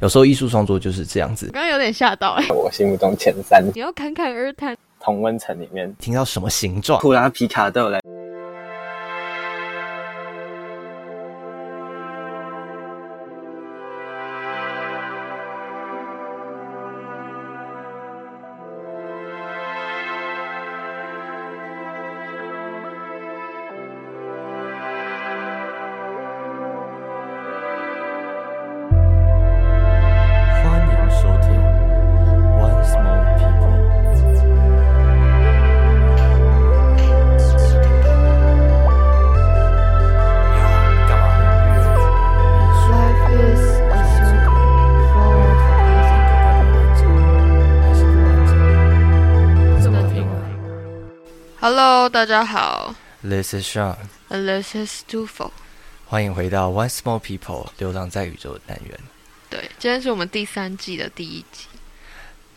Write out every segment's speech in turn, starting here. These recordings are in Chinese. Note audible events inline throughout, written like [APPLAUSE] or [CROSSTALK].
有时候艺术创作就是这样子。刚刚有点吓到哎、我心目中前三你要侃侃而谈。同温层里面，听到什么形状？库拉皮卡豆来。大家好？This is Sean，，This is Tufo。欢迎回到 One Small People 流浪在宇宙的单元。对，今天是我们第三季的第一集。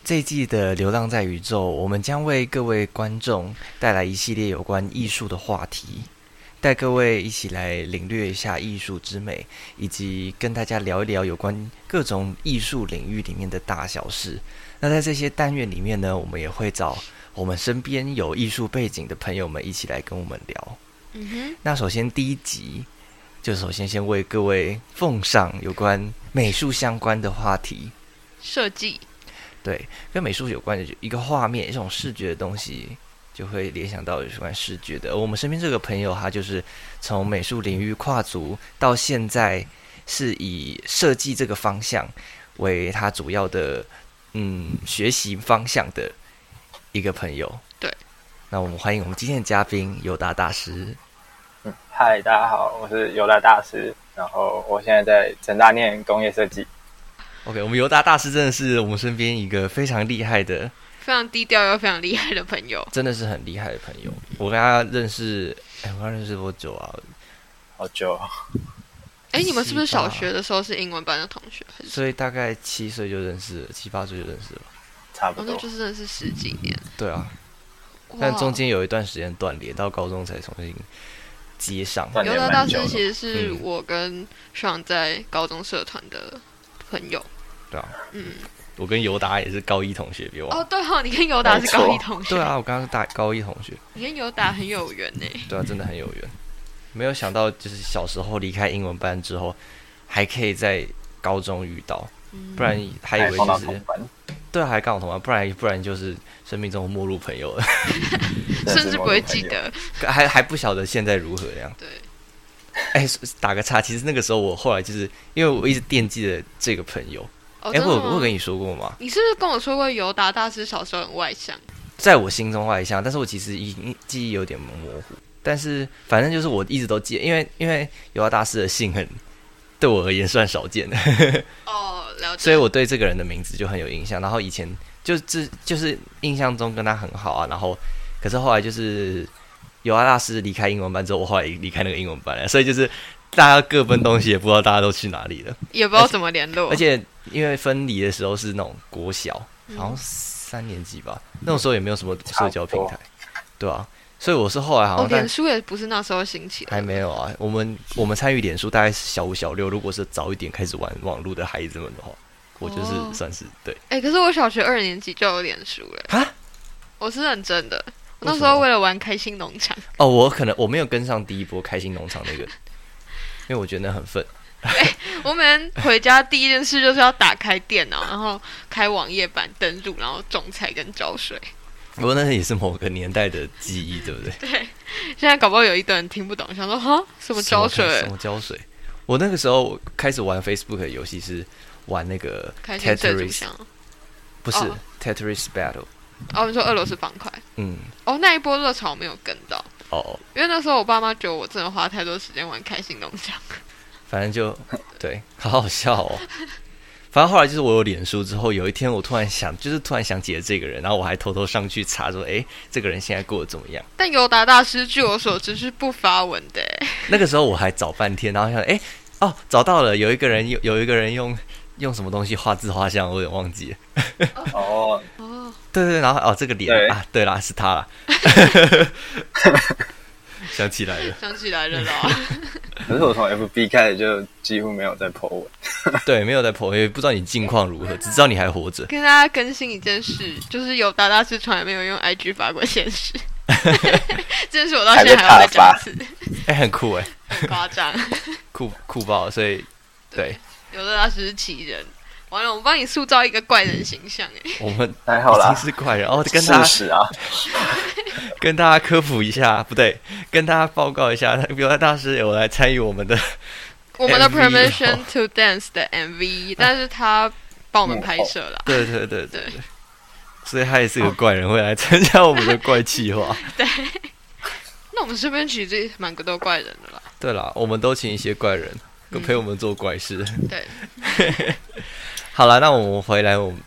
这一季的《流浪在宇宙》，我们将为各位观众带来一系列有关艺术的话题，带各位一起来领略一下艺术之美，以及跟大家聊一聊有关各种艺术领域里面的大小事。那在这些单元里面呢，我们也会找我们身边有艺术背景的朋友们一起来跟我们聊。嗯哼，那首先第一集，就首先先为各位奉上有关美术相关的话题。设计。对，跟美术有关的一个画面，一种视觉的东西，就会联想到有关视觉的。而我们身边这个朋友，他就是从美术领域跨足到现在，是以设计这个方向为他主要的嗯学习方向的一个朋友。对，那我们欢迎我们今天的嘉宾尤达大师。嗯，嗨，大家好，我是尤达大师，然后我现在在成大念工业设计。OK，我们尤达大师真的是我们身边一个非常厉害的，非常低调又非常厉害的朋友。真的是很厉害的朋友。我跟他认识，哎，我跟他认识多久啊？好久哦，哎，你们是不是小学的时候是英文班的同学？所以大概七岁就认识了，七八岁就认识了。哦，差不多那。就是真的是十几年。对啊，但中间有一段时间断裂，到高中才重新接上。尤达大师其实是嗯我跟爽在高中社团的朋友。对啊，嗯，我跟尤达也是高一同学，别忘。哦，对哦，你跟尤达是高一同学。对啊，我刚刚是大高一同学，你跟尤达很有缘呢。对啊，真的很有缘。没有想到，就是小时候离开英文班之后，还可以在高中遇到，嗯不然还以为就是对啊，还刚好同班，不然不然就是生命中陌路朋友了，[LAUGHS] 甚至不会记。得。还还不晓得现在如何这样。对，哎，打个岔，其实那个时候我后来就是因为我一直惦记着这个朋友，哦，哎、我有我有跟你说过吗？你是不是跟我说过尤达大师小时候很外向？在我心中外向，但是我其实已经记忆有点模糊。但是反正就是我一直都记得，因为因为尤达大师的姓很对我而言算少见的，[LAUGHS] 哦，了解。所以我对这个人的名字就很有印象。然后以前就这就是印象中跟他很好啊，然后可是后来就是尤阿大师离开英文班之后，我后来也离开那个英文班了，所以就是大家各奔东西，也不知道大家都去哪里了。也不知道怎么联络。而且因为分离的时候是那种国小，嗯好像三年级吧，那种时候也没有什么社交平台，对啊，所以我是后来好哦，像在脸书也不是那时候兴起的，还没有啊。我们我们参与脸书大概是小五小六，如果是早一点开始玩网络的孩子们的话，我就是哦算是对哎、可是我小学二年级就有脸书了，啊。我是认真的。我那时候为了玩开心农场，哦，我可能我没有跟上第一波开心农场那个，[LAUGHS] 因为我觉得那很愤。我每天回家第一件事就是要打开电脑，然后开网页版登录，然后种菜跟浇水。不过那也是某个年代的记忆，对不对？[LAUGHS] 对，现在搞不好有一堆人听不懂，想说哈什么胶水什么胶水？我那个时候开始玩 Facebook 的游戏是玩那个 Tetris，箱。不是、哦 Tetris Battle。哦，你说俄罗斯方块？嗯，哦，那一波热潮我没有跟到，哦，因为那时候我爸妈觉得我真的花太多时间玩开心农场。反正就对，好好笑哦。[LAUGHS] 反正后来就是我有脸书之后，有一天我突然想，就是突然想起了这个人，然后我还偷偷上去查说，哎，这个人现在过得怎么样？但尤达大师据我所知是不发文的欸，[LAUGHS] 那个时候我还找半天，然后想，哎，哦，找到了，有一个人有有一个人用用什么东西画自画像，我有点忘记了。哦，[LAUGHS] 哦，对对对，然后哦，这个脸啊，对啦，是他啦。想起来了，想起来了啦。[LAUGHS] 可是我从 FB 开始就几乎没有在 po 文。[LAUGHS] 对，没有在朋友，也不知道你近况如何，只知道你还活着。跟大家更新一件事，就是有达达是从来没有用 IG 发过现实，[LAUGHS] 这件事我到现在还要再讲一次，哎、很酷哎，很夸张。酷酷爆，所以对有的大师是奇人，完了，我帮你塑造一个怪人形象，哎，我们还好啦。已经是怪人哦，跟大家事实啊，[LAUGHS] 跟大家科普一下，不对，跟大家报告一下，比如大师有来参与我们的，[LAUGHS] 我们的 Permission to Dance 的 MV，但是他帮我们拍摄了。对对对对所以他也是个怪人，会来参加我们的怪企划。[LAUGHS] 对那我们身边其实蛮个都怪人的啦。对啦，我们都请一些怪人嗯陪我们做怪事。对，好了，那我们回来，我们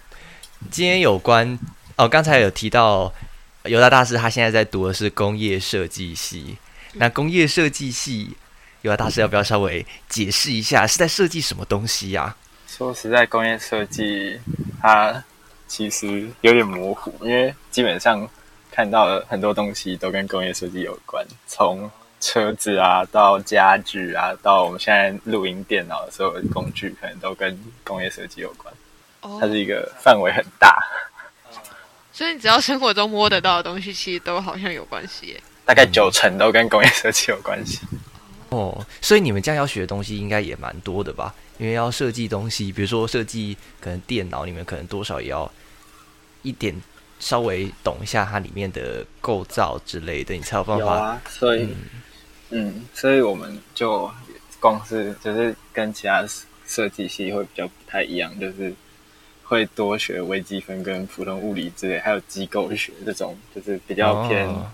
今天有关哦，刚才有提到犹大大师，他现在在读的是工业设计系。那工业设计系，犹大大师要不要稍微解释一下是在设计什么东西呀、说实在，工业设计它其实有点模糊，因为基本上看到的很多东西都跟工业设计有关，从车子啊到家具啊，到我们现在录音电脑的所有的工具，可能都跟工业设计有关。哦它是一个范围很大，所以你只要生活中摸得到的东西，其实都好像有关系耶。大概九成都跟工业设计有关系。哦，所以你们这样要学的东西应该也蛮多的吧？因为要设计东西，比如说设计可能电脑，你们可能多少也要一点稍微懂一下它里面的构造之类的，你才有办法。有啊，所以嗯，所以我们就光是就是跟其他设计系会比较不太一样，就是会多学微积分跟普通物理之类，还有机构学这种，就是比较偏哦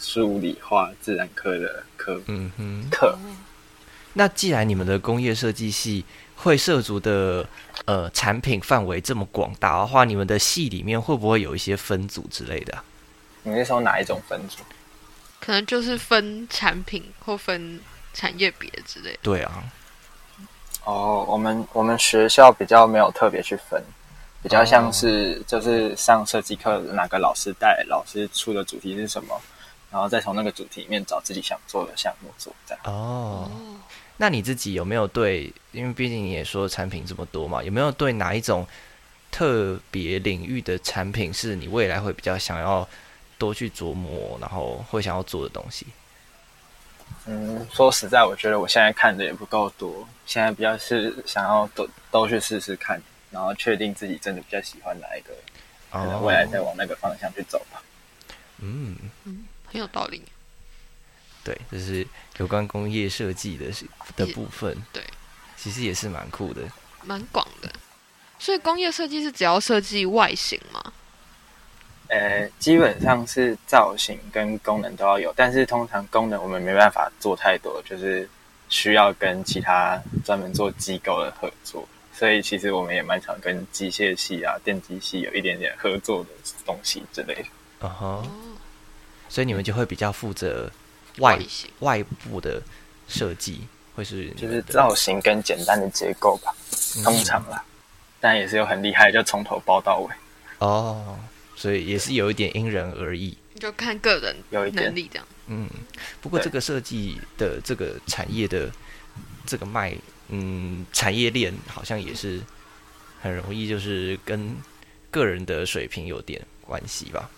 数理化、自然科的科嗯哼。课。那既然你们的工业设计系会涉足的呃产品范围这么广大的话，你们的系里面会不会有一些分组之类的你那时候哪一种分组？可能就是分产品或分产业别之类的。对啊，哦，我们我们学校比较没有特别去分，比较像是就是上设计课哪个老师带，老师出的主题是什么，然后再从那个主题里面找自己想做的项目做，这样。哦，那你自己有没有对？因为毕竟你也说产品这么多嘛，有没有对哪一种特别领域的产品是你未来会比较想要多去琢磨，然后会想要做的东西？嗯，说实在，我觉得我现在看的也不够多，现在比较是想要都都去试试看，然后确定自己真的比较喜欢哪一个，可能未来再往那个方向去走吧。嗯，很有道理。对，就是有关工业设计的是的部分。对，其实也是蛮酷的。蛮广的。所以工业设计是只要设计外形吗？呃，基本上是造型跟功能都要有，但是通常功能我们没办法做太多，就是需要跟其他专门做机构的合作，所以其实我们也蛮常跟机械系啊、电机系有一点点合作的东西之类的。嗯所以你们就会比较负责外外形。外部的设计，会是就是造型跟简单的结构吧，通常啦，但也是有很厉害，就从头包到尾，哦，所以也是有一点因人而异。就看个人有一点能力这样。嗯，不过对这个设计的这个产业的这个卖，嗯，产业链好像也是很容易，就是跟个人的水平有点关系吧。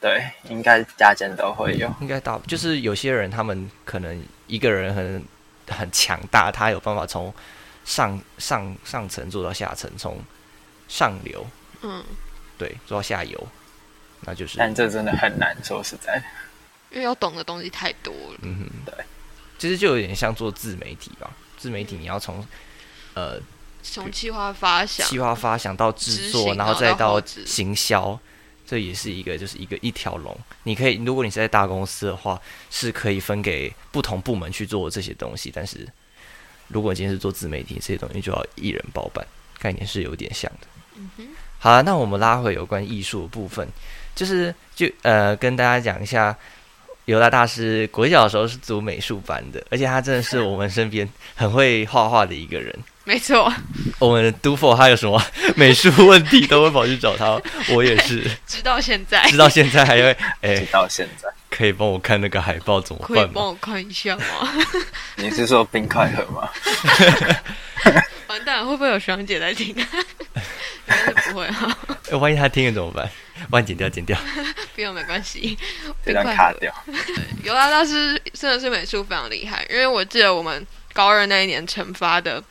对，应该家间都会有。应该大就是有些人他们可能一个人很很强大，他有办法从上上上层做到下层，从上流嗯，对做到下游，那就是但这真的很难，说实在的。因为要懂的东西太多了。嗯哼，对，其实就有点像做自媒体吧。自媒体你要从呃从计划发想，计划发想到制作，然后再到行销，这也是一个就是一个一条龙。你可以，如果你是在大公司的话，是可以分给不同部门去做这些东西。但是如果今天是做自媒体，这些东西就要一人包办，概念是有点像的。嗯哼，好了，那我们拉回有关艺术的部分，就是就呃跟大家讲一下，犹大大师国小的时候是读美术班的，而且他真的是我们身边很会画画的一个人。[LAUGHS] 没错，我们都否他有什么美术问题都会跑去找他，我也是，[LAUGHS] 直到现在。直到现在还会哎、直到现在，可以帮我看那个海报怎么可以？帮我看一下吗？[LAUGHS] 你是说冰块盒吗？[LAUGHS] 完蛋了，会不会有学长姐在听？[LAUGHS] 应该是不会哈，哎，万一他听了怎么办？万一剪掉，剪掉。不用没关系。冰块卡掉。尤拉大师真的是美术非常厉害，因为我记得我们高二那一年惩罚的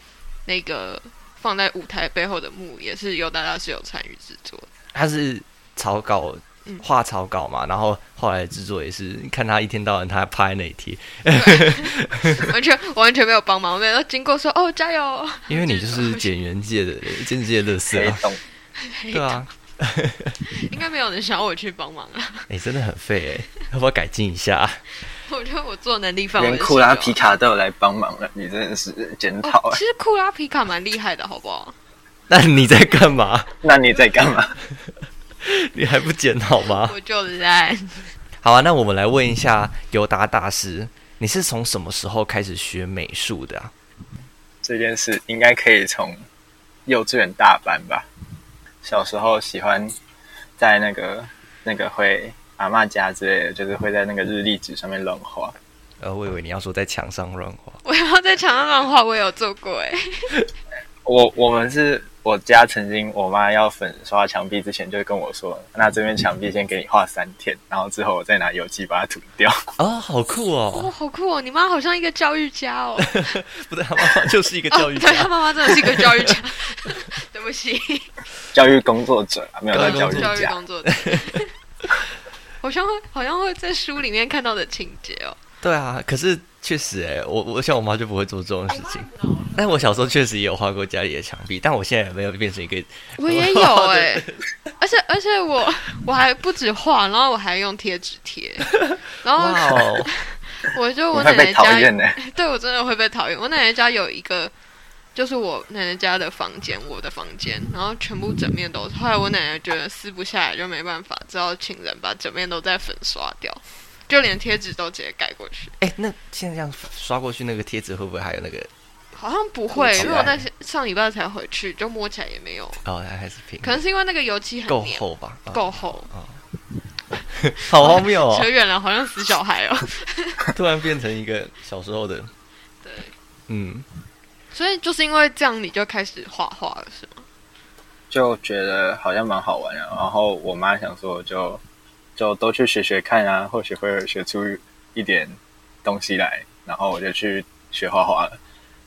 那个放在舞台背后的幕，也是尤达大师有参与制作的。他是草稿嗯画草稿嘛，然后后来制作也是看他一天到晚他趴在那里贴，[LAUGHS] 完全我完全没有帮忙，我每次都经过说哦加油，因为你就是剪员界的剪界的乐色啊，对啊，应该没有人想要我去帮忙了。[LAUGHS] 哎、真的很废哎、要不要改进一下？我觉得我做能力范围的连库拉皮卡都有来帮忙了，你真的是检讨其。实库拉皮卡蛮厉害的，好不好？[LAUGHS] 那你在干嘛？那你在干嘛？[LAUGHS] 你还不剪好吗？我就烂。好啊，那我们来问一下尤达大师，你是从什么时候开始学美术的啊？这件事应该可以从幼稚园大班吧。小时候喜欢在那个那个会阿妈家之类的，就是会在那个日历纸上面乱画。呃，我以为你要说在墙上乱画。我要在墙上乱画，我也有做过哎。[LAUGHS] 我我们是我家曾经我妈要粉刷墙壁之前，就跟我说，那这边墙壁先给你画三天，然后之后我再拿油漆把它涂掉。[LAUGHS] 啊，好酷哦，哦！好酷哦！你妈好像一个教育家哦。[LAUGHS] 不对，他妈妈就是一个教育哦、对他家。妈妈真的是一个教育家。[LAUGHS] 对不起，教育工作者啊，没有在教育教育。工作者。好像会好像会在书里面看到的情节哦。对啊，可是确实哎，我我像我妈就不会做这种事情。但我小时候确实也有画过家里的墙壁，但我现在也没有变成一个我也 [LAUGHS] 有哎、而且而且我我还不止画，然后我还用贴纸贴，[LAUGHS] 然后 [LAUGHS] 我就我奶奶家。对我真的会被讨厌。我奶奶家有一个，就是我奶奶家的房间，我的房间，然后全部整面都是。后来我奶奶觉得撕不下来，就没办法，只好请人把整面都再粉刷掉，就连贴纸都直接盖过去。哎，那现在这样刷过去，那个贴纸会不会还有那个？好像不会，因为我那些上礼拜才回去，就摸起来也没有。哦，还还是平，可能是因为那个油漆很够，厚吧？啊够厚。[LAUGHS] 好荒谬哦！[LAUGHS] 扯远了，好像死小孩哦。[LAUGHS] 突然变成一个小时候的，对，嗯，所以就是因为这样，你就开始画画了，是吗？就觉得好像蛮好玩的。然后我妈想说就，就都去学学看啊，或许会学出一点东西来。然后我就去学画画了。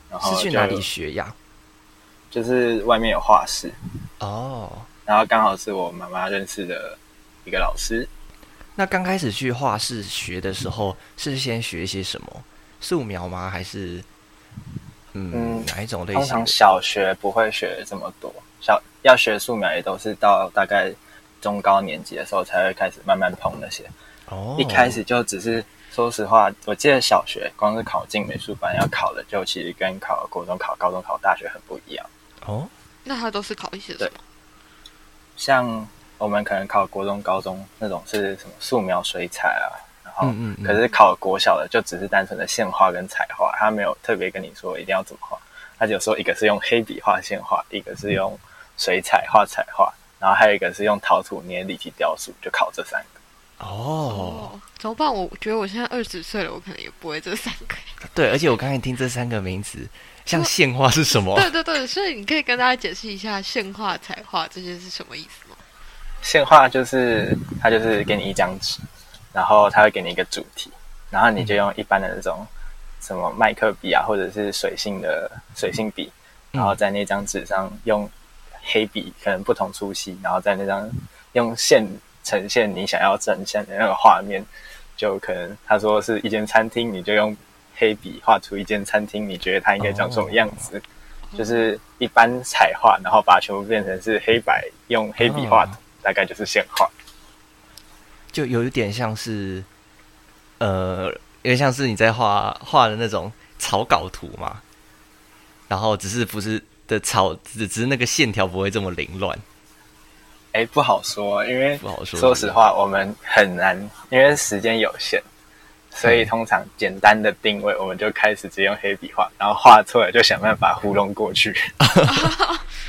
然后就是去哪里学呀？就是外面有画室，哦，然后刚好是我妈妈认识的一个老师。那刚开始去画室学的时候，是先学一些什么？素描吗？还是嗯嗯哪一种类通常型？小学不会学这么多，小要学素描也都是到大概中高年级的时候才会开始慢慢碰那些。哦，一开始就只是，说实话，我记得小学光是考进美术班要考的，就其实跟考国中考、高中考大学很不一样。哦，那他都是考一些什么？像我们可能考国中、高中那种是什么素描、水彩啊，然后嗯嗯嗯可是考国小的就只是单纯的线画跟彩画，他没有特别跟你说一定要怎么画，他只有说一个是用黑笔画线画，一个是用水彩画彩画，然后还有一个是用陶土捏立体雕塑，就考这三个。哦，怎么办？我觉得我现在二十岁了，我可能也不会这三个。[LAUGHS] 对，而且我刚才听这三个名词，像线画是什么？对对对，所以你可以跟大家解释一下线画、彩画这些是什么意思吗？线画就是它就是给你一张纸，然后它会给你一个主题，然后你就用一般的那种什么麦克笔啊，或者是水性的水性笔，然后在那张纸上用黑笔可能不同粗细，然后在那张用线呈现你想要呈现的那个画面，就可能他说是一间餐厅，你就用黑笔画出一间餐厅，你觉得它应该长什么样子？就是一般彩画，然后把它全部变成是黑白，用黑笔画图，大概就是线画。就有一点像是，呃，有点像是你在画画的那种草稿图嘛，然后只是不是的草，只只是那个线条不会这么凌乱，哎，不好说，因为不好说。说实话，我们很难，因为时间有限，所以嗯通常简单的定位，我们就开始直接用黑笔画，然后画错了就想办法糊弄过去。[LAUGHS]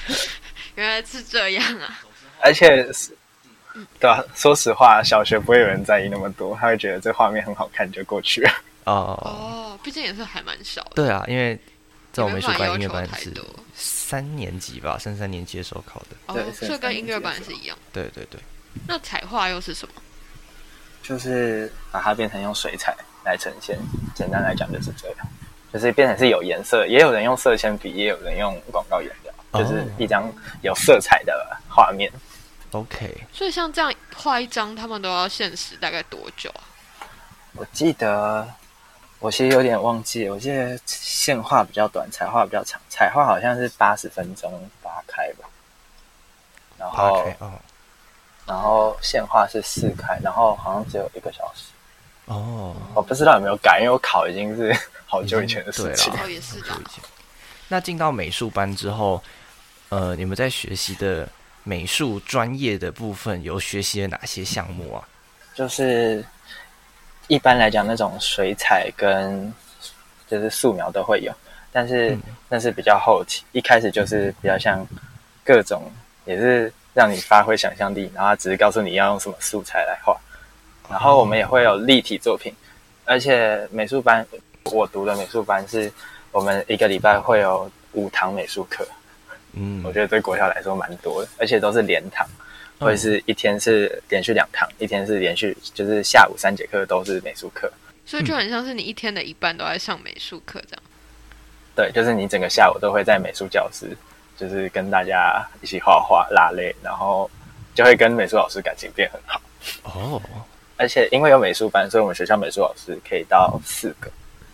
[LAUGHS] 原来是这样啊！而且对啊，说实话，小学不会有人在意那么多，他会觉得这画面很好看就过去了。[LAUGHS] 哦，哦，毕竟也是还蛮少的，对啊，因为在我美术班、没办法要音乐班是求太多。三年级吧，升三年级的时候考的。哦对，是所以跟音乐班是一样。对对对，那彩画又是什么？就是把它变成用水彩来呈现。简单来讲就是这样，就是变成是有颜色，也有人用色铅笔，也有人用广告颜料，哦就是一张有色彩的画面。OK，所以像这样画一张，他们都要限时大概多久啊？我记得，我其实有点忘记，我记得线画比较短，彩画比较长。彩画好像是八十分钟八开吧，然八后开哦然后线画是四开，然后好像只有一个小时。哦，我不知道有没有改，因为我考已经是 [LAUGHS] 好久以前的事情对。啦哦，也是的很久以。前。那进到美术班之后，呃，你们在学习的美术专业的部分有学习了哪些项目啊？就是一般来讲，那种水彩跟就是素描都会有，但是嗯那是比较后期，一开始就是比较像各种，也是让你发挥想象力，然后它只是告诉你要用什么素材来画。然后我们也会有立体作品，而且美术班我读的美术班是我们一个礼拜会有五堂美术课，嗯，我觉得对国校来说蛮多的，而且都是连堂。嗯会是一天是连续两堂，一天是连续就是下午三节课都是美术课。所以就很像是你一天的一半都在上美术课这样。对，就是你整个下午都会在美术教室，就是跟大家一起画画、拉类，然后就会跟美术老师感情变很好。哦，而且因为有美术班，所以我们学校美术老师可以到四个，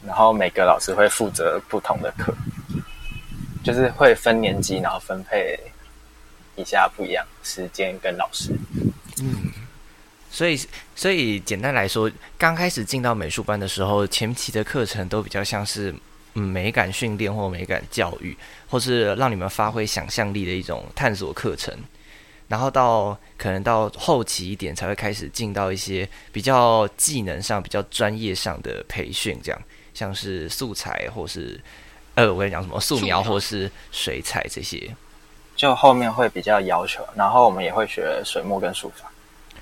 然后每个老师会负责不同的课，就是会分年级，然后分配一下不一样时间跟老师。嗯所以所以简单来说，刚开始进到美术班的时候，前期的课程都比较像是嗯美感训练或美感教育，或是让你们发挥想象力的一种探索课程。然后到可能到后期一点才会开始进到一些比较技能上、比较专业上的培训，这样像是素材或是呃，我跟你讲什么素描或是水彩这些就后面会比较要求，然后我们也会学水墨跟书法。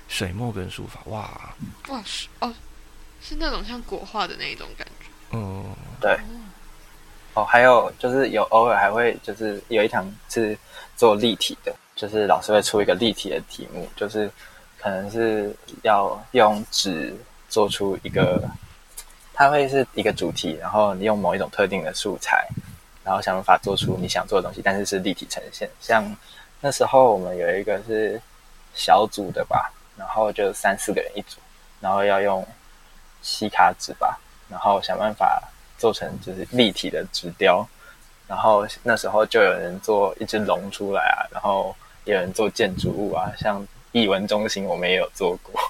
水墨跟书法，哇，哇，是哦，是那种像国画的那一种感觉。嗯，对，哦，还有就是有偶尔还会就是有一堂是做立体的，就是老师会出一个立体的题目，就是可能是要用纸做出一个，它会是一个主题，然后你用某一种特定的素材，然后想办法做出你想做的东西，但是是立体呈现。像那时候我们有一个是小组的吧，然后就三四个人一组，然后要用吸卡纸吧，然后想办法做成就是立体的纸雕，然后那时候就有人做一只龙出来啊，然后有人做建筑物啊，像艺文中心我们也有做过。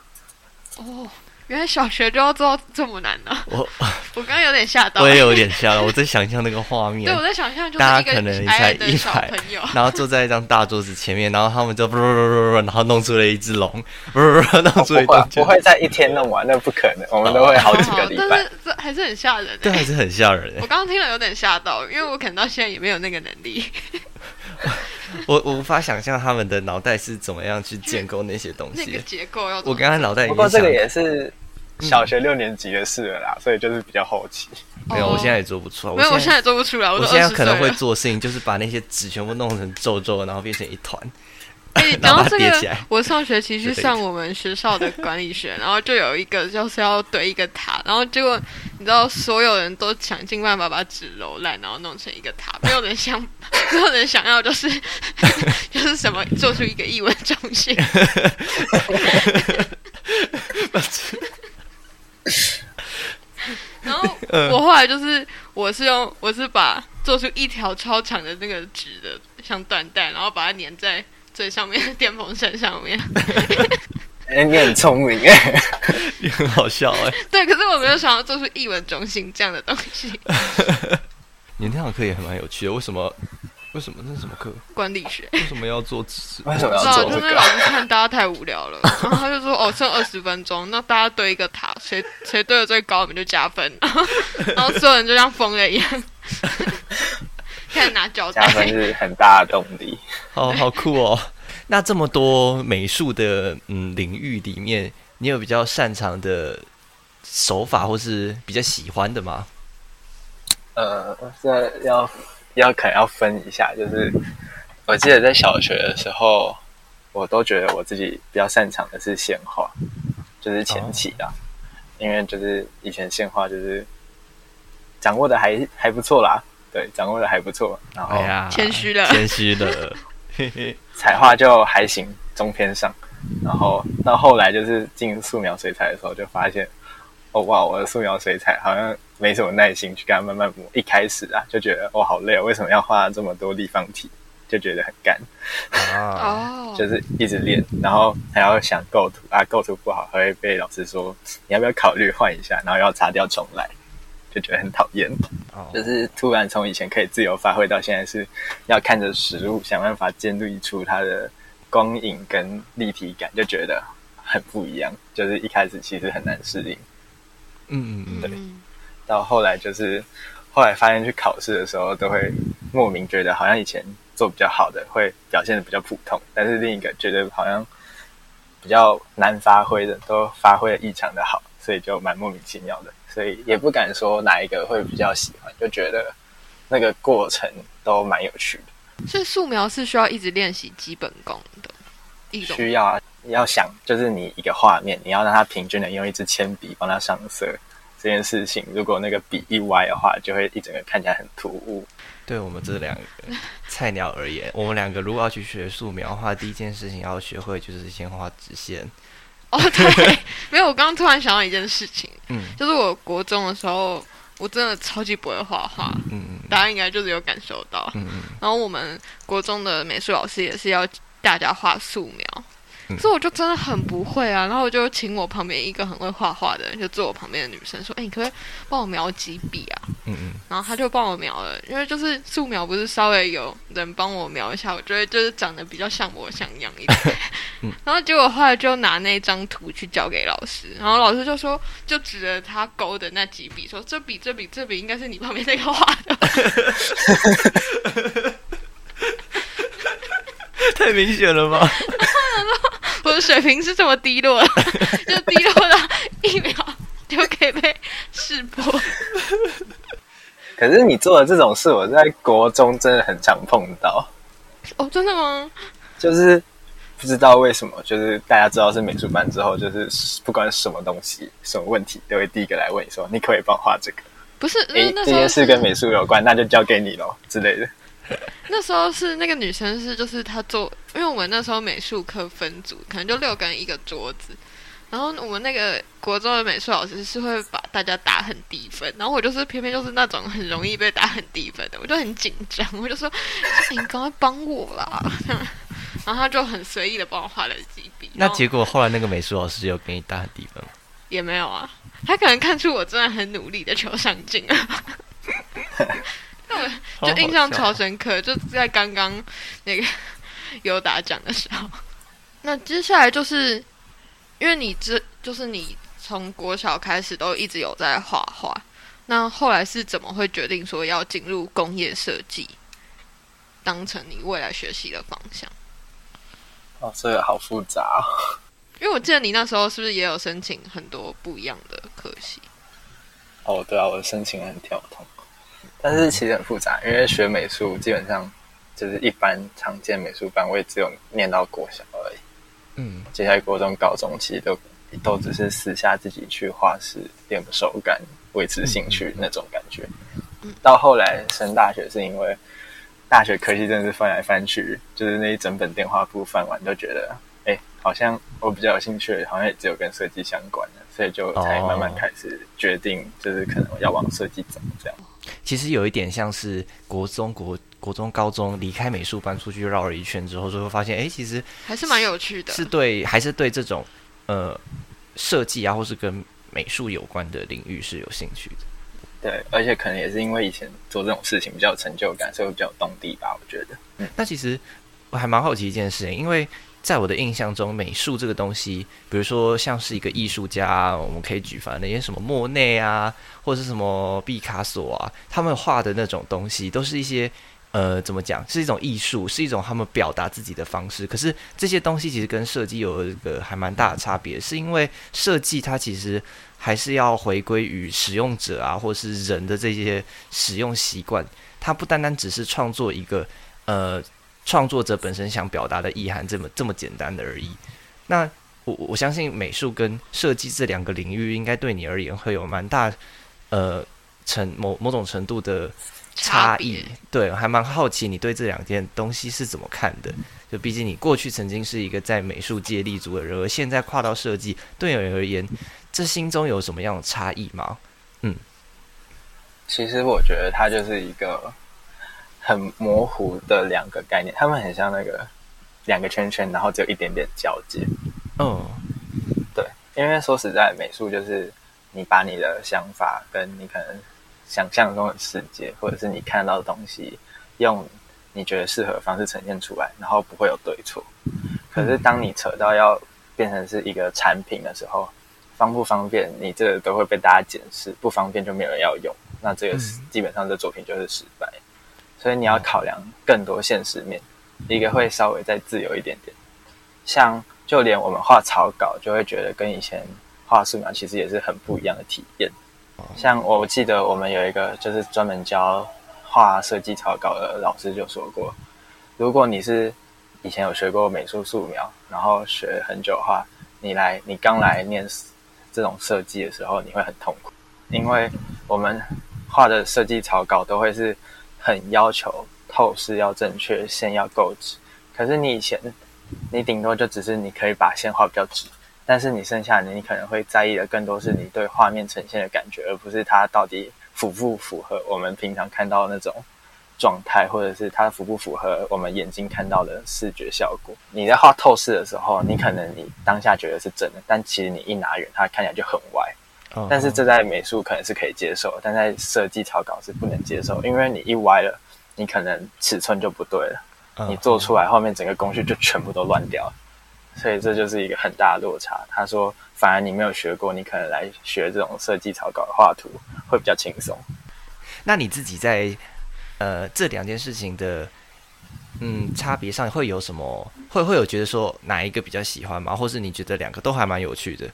[LAUGHS] 哦，原来小学就要做到这么难呢、我 [LAUGHS] 我刚刚有点吓到。我也有点吓到，我在想象那个画面对，，我在想象就是大一个家可能才一排，[LAUGHS] 然后坐在一张大桌子前面，然后他们就不不不不，然后弄出了一只龙，不不不，弄出了一不会栋不会在一天弄完，那不可能，我们都会好几个礼拜哦但。是这还是很吓人、对，欸。还是很吓人我欸。刚刚听了有点吓到，因为我可能到现在也没有那个能力。[LAUGHS] 我我无法想象他们的脑袋是怎么样去建构那些东那个西。结构要我刚刚脑袋里面想不过这个也是小学六年级的事了啦，所以就是比较后期。没有，哦我现在也做不出来。没有，我现现在也做不出来，我现在可能会。做事情，就是把那些纸全部弄成皱皱，然后变成一团。哎，[LAUGHS] 然后这个我上学期去上我们学校的管理学，[LAUGHS] 然后就有一个就是要堆一个塔，然后结果你知道所有人都想尽办法把纸揉烂，然后弄成一个塔，[LAUGHS] 没有人想，没有人想要就是就是什么做出一个译文中心。[LAUGHS] 然后 [LAUGHS] 我后来就是，我是用我是把做出一条超长的那个纸的像缎带，然后把它粘在最上面的电风扇上面。[LAUGHS] 哎，你很聪明哎，你很好笑哎、对，可是我没有想要做出译文中心这样的东西。你那堂课也还蛮有趣的，为什么？为什么那是什么课？管理学，为什么要做纸？为什么要不知道，做这个就是老？师看大家太无聊了，然后他就说：“哦，剩二十分钟，那大家堆一个塔，谁谁堆的最高，我们就加分。[LAUGHS] ”然后所有人就像疯了一样，[LAUGHS] 开始拿胶带。加分是很大的动力。好好酷哦！那这么多美术的嗯领域里面，你有比较擅长的手法，或是比较喜欢的吗？呃，现在要要可能要分一下，就是我记得在小学的时候，我都觉得我自己比较擅长的是线画，就是前期的，因为就是以前线画就是掌握的还还不错啦，对，掌握的还不错，然后谦虚了谦虚了，嘿嘿，彩画就还行，中偏上，然后到后来就是进素描水彩的时候，就发现，哦哇，我的素描水彩好像没什么耐心去跟他慢慢磨。一开始啊，就觉得哦好累哦，为什么要画这么多立方体？就觉得很干，啊，哦，就是一直练，然后还要想构图啊，构图不好还会被老师说你要不要考虑换一下，然后要擦掉重来，就觉得很讨厌。哦就是突然从以前可以自由发挥到现在是要看着实物想办法建立出它的光影跟立体感，就觉得很不一样。就是一开始其实很难适应，嗯嗯嗯，嗯，到后来就是后来发现去考试的时候，都会莫名觉得好像以前做比较好的会表现的比较普通，但是另一个觉得好像比较难发挥的都发挥的异常的好，所以就蛮莫名其妙的。所以也不敢说哪一个会比较喜欢，就觉得那个过程都蛮有趣的。所以素描是需要一直练习基本功的一种。需要啊，要想就是你一个画面，你要让它平均的用一支铅笔帮它上色。这件事情，如果那个笔一歪的话，就会一整个看起来很突兀。对我们这两个 [LAUGHS] 菜鸟而言，我们两个如果要去学素描的话，第一件事情要学会就是先画直线。哦，对，没有，我刚刚突然想到一件事情，嗯 [LAUGHS] 就是我国中的时候，我真的超级不会画画，嗯大家应该就是有感受到。嗯嗯然后我们国中的美术老师也是要大家画素描，嗯所以我就真的很不会啊。然后我就请我旁边一个很会画画的人，就坐我旁边的女生说：“哎、你可不可以帮我描几笔啊嗯嗯，？”然后他就帮我描了，因为就是素描不是稍微有人帮我描一下，我觉得就是长得比较像模像样一点。[LAUGHS] 嗯 [LAUGHS] 然后结果后来就拿那张图去交给老师，然后老师就说，就指着他勾的那几笔说：“这笔、这笔、这笔应该是你旁边那个画的。[LAUGHS] ”太明显了吧？我的水平是这么低落，[LAUGHS] 就低落到一秒就可以被识破。可是你做的这种事，我在国中真的很常碰到，哦，真的吗？就是不知道为什么，就是大家知道是美术班之后，就是不管什么东西、什么问题，都会第一个来问你说：“你可不可以帮我画这个？”不是，诶，那那这件事跟美术有关，那就交给你喽之类的。[LAUGHS] 那时候是那个女生是就是她做，因为我们那时候美术课分组，可能就六个人一个桌子。然后我们那个国中的美术老师是会把大家打很低分，然后我就是偏偏就是那种很容易被打很低分的，我就很紧张，我就说：“你赶快帮我啦！”然后他就很随意的帮我画了几笔。那结果后来那个美术老师有给你打很低分吗？也没有啊，他可能看出我真的很努力的求上进啊。[LAUGHS] 就印象超深刻，就在刚刚那个 [LAUGHS] 有打奖的时候。[LAUGHS] 那接下来就是因为你这就是你从国小开始都一直有在画画，那后来是怎么会决定说要进入工业设计，当成你未来学习的方向？哦，这个好复杂、哦。因为我记得你那时候是不是也有申请很多不一样的科系？哦，对啊，我的申请很跳通，但是其实很复杂，因为学美术基本上就是一般常见美术班，我也只有念到国小而已。嗯接下来国中、高中其实都都只是私下自己去画室练个手感，维持兴趣那种感觉。到后来升大学是因为大学科系真的是翻来翻去，就是那一整本电话簿翻完，都觉得哎，好像我比较有兴趣，好像也只有跟设计相关的，所以就才慢慢开始决定，就是可能要往设计走这样。其实有一点像是国中、国国中、高中离开美术班出去绕了一圈之后，就会发现，哎，其实还是蛮有趣的。是对，还是对这种呃设计啊，或是跟美术有关的领域是有兴趣的。对，而且可能也是因为以前做这种事情比较有成就感，所以比较有动力吧，我觉得。那其实我还蛮好奇一件事情，因为在我的印象中，美术这个东西，比如说像是一个艺术家，我们可以举凡那些什么莫内啊，或者是什么毕卡索啊，他们画的那种东西，都是一些呃，怎么讲？是一种艺术，是一种他们表达自己的方式。可是这些东西其实跟设计有一个还蛮大的差别，是因为设计它其实还是要回归于使用者啊，或是人的这些使用习惯。它不单单只是创作一个呃创作者本身想表达的意涵这么这么简单的而已。那我我相信美术跟设计这两个领域，应该对你而言会有蛮大呃程某某种程度的。差异别对，还蛮好奇你对这两件东西是怎么看的？就毕竟你过去曾经是一个在美术界立足的人，而现在跨到设计，对你而言，这心中有什么样的差异吗？嗯其实我觉得它就是一个很模糊的两个概念，他们很像那个两个圈圈，然后只有一点点交界。嗯对，因为说实在，美术就是你把你的想法跟你可能想象中的世界，或者是你看到的东西，用你觉得适合的方式呈现出来，然后不会有对错。可是当你扯到要变成是一个产品的时候，方不方便，你这个都会被大家检视，不方便就没有人要用，那这个是嗯基本上这作品就是失败。所以你要考量更多现实面，一个会稍微再自由一点点。像就连我们画草稿，就会觉得跟以前画素描其实也是很不一样的体验。像我记得我们有一个就是专门教画设计草稿的老师就说过，如果你是以前有学过美术素描，然后学很久的话，你来你刚来念这种设计的时候，你会很痛苦，因为我们画的设计草稿都会是很要求透视要正确，线要够直。可是你以前，你顶多就只是你可以把线画比较直，但是你剩下的你可能会在意的更多是你对画面呈现的感觉，而不是它到底符不符合我们平常看到的那种状态，或者是它符不符合我们眼睛看到的视觉效果。你在画透视的时候，你可能你当下觉得是真的，但其实你一拿远，它看起来就很歪。嗯但是这在美术可能是可以接受，但在设计草稿是不能接受，因为你一歪了，你可能尺寸就不对了，嗯你做出来后面整个工序就全部都乱掉了，所以这就是一个很大的落差。他说，反而你没有学过，你可能来学这种设计草稿的画图会比较轻松。那你自己在呃这两件事情的嗯差别上会有什么？会会有觉得说哪一个比较喜欢吗？或是你觉得两个都还蛮有趣的？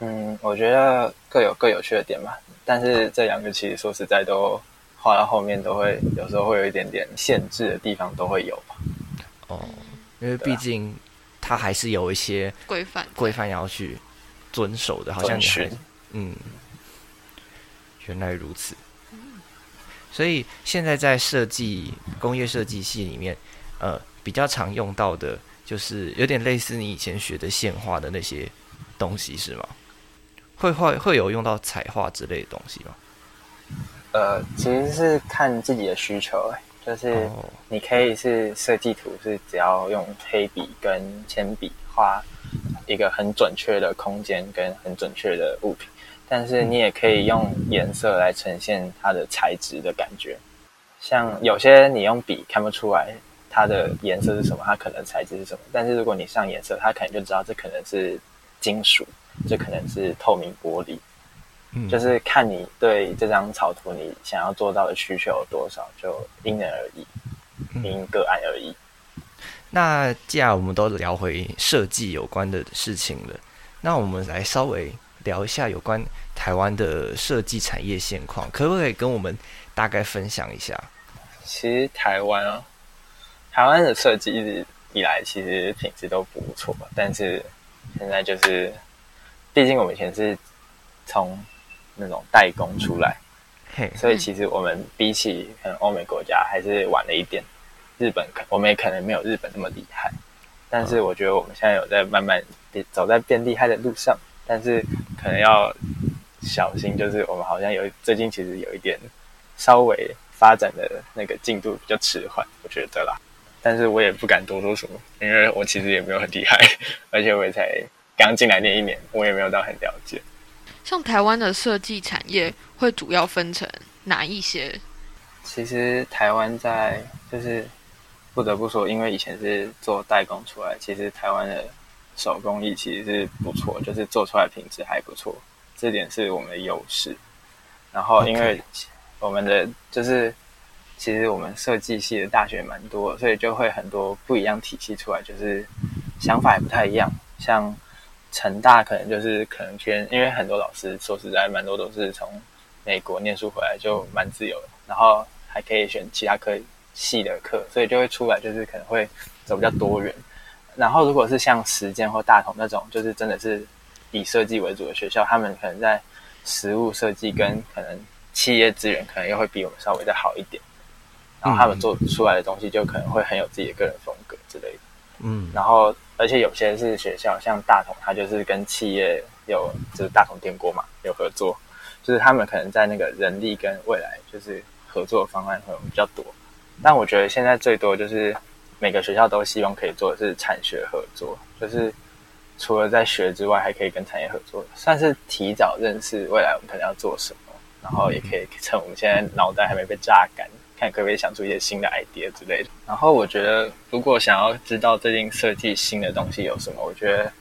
嗯，我觉得各有各有趣的点吧，但是这两个其实说实在都画到后面都会有时候会有一点点限制的地方都会有吧。哦，因为毕竟它还是有一些规范规范要去遵守的，好像遵你还嗯，原来如此。所以现在在设计工业设计系里面，呃，比较常用到的就是有点类似你以前学的线画的那些东西，是吗？会会会有用到彩画之类的东西吗？呃，其实是看自己的需求、欸，就是哦你可以是设计图是只要用黑笔跟铅笔画一个很准确的空间跟很准确的物品，但是你也可以用颜色来呈现它的材质的感觉。像有些你用笔看不出来它的颜色是什么，它可能材质是什么，但是如果你上颜色，它可能就知道这可能是金属，这可能是透明玻璃。嗯就是看你对这张草图你想要做到的需求有多少，就因人而异，嗯因个案而异。那既然我们都聊回设计有关的事情了，那我们来稍微聊一下有关台湾的设计产业现况，可不可以跟我们大概分享一下？其实台湾啊，台湾的设计一直以来其实品质都不错，但是现在就是，毕竟我们以前是从那种代工出来，嘿，所以其实我们比起可能欧美国家还是晚了一点。日本可我们也可能没有日本那么厉害，但是我觉得我们现在有在慢慢变走在变厉害的路上，但是可能要小心，就是我们好像有最近其实有一点稍微发展的那个进度比较迟缓，我觉得啦。但是我也不敢多说什么，因为我其实也没有很厉害，[LAUGHS] 而且我也才刚进来那一年，我也没有到很了解。像台湾的设计产业会主要分成哪一些？其实台湾在就是不得不说，因为以前是做代工出来，其实台湾的手工艺其实是不错，就是做出来品质还不错，这点是我们的优势。然后因为我们的就是其实我们设计系的大学蛮多，所以就会很多不一样体系出来，就是想法也不太一样。像成大可能就是可能偏，因为很多老师说实在蛮多都是从美国念书回来，就蛮自由的，然后还可以选其他科系的课，所以就会出来就是可能会走比较多元。然后如果是像实践或大同那种，就是真的是以设计为主的学校，他们可能在实物设计跟可能企业资源可能又会比我们稍微再好一点，然后他们做出来的东西就可能会很有自己的个人风格之类的。嗯，然后而且有些是学校，像大同，它就是跟企业有就是大同电锅嘛有合作，就是他们可能在那个人力跟未来就是合作方案会比较多。但我觉得现在最多就是每个学校都希望可以做的是产学合作，就是除了在学之外，还可以跟产业合作，算是提早认识未来我们可能要做什么，然后也可以趁我们现在脑袋还没被榨干，看可不可以想出一些新的 idea 之类的。然后我觉得，如果想要知道最近设计新的东西有什么，我觉得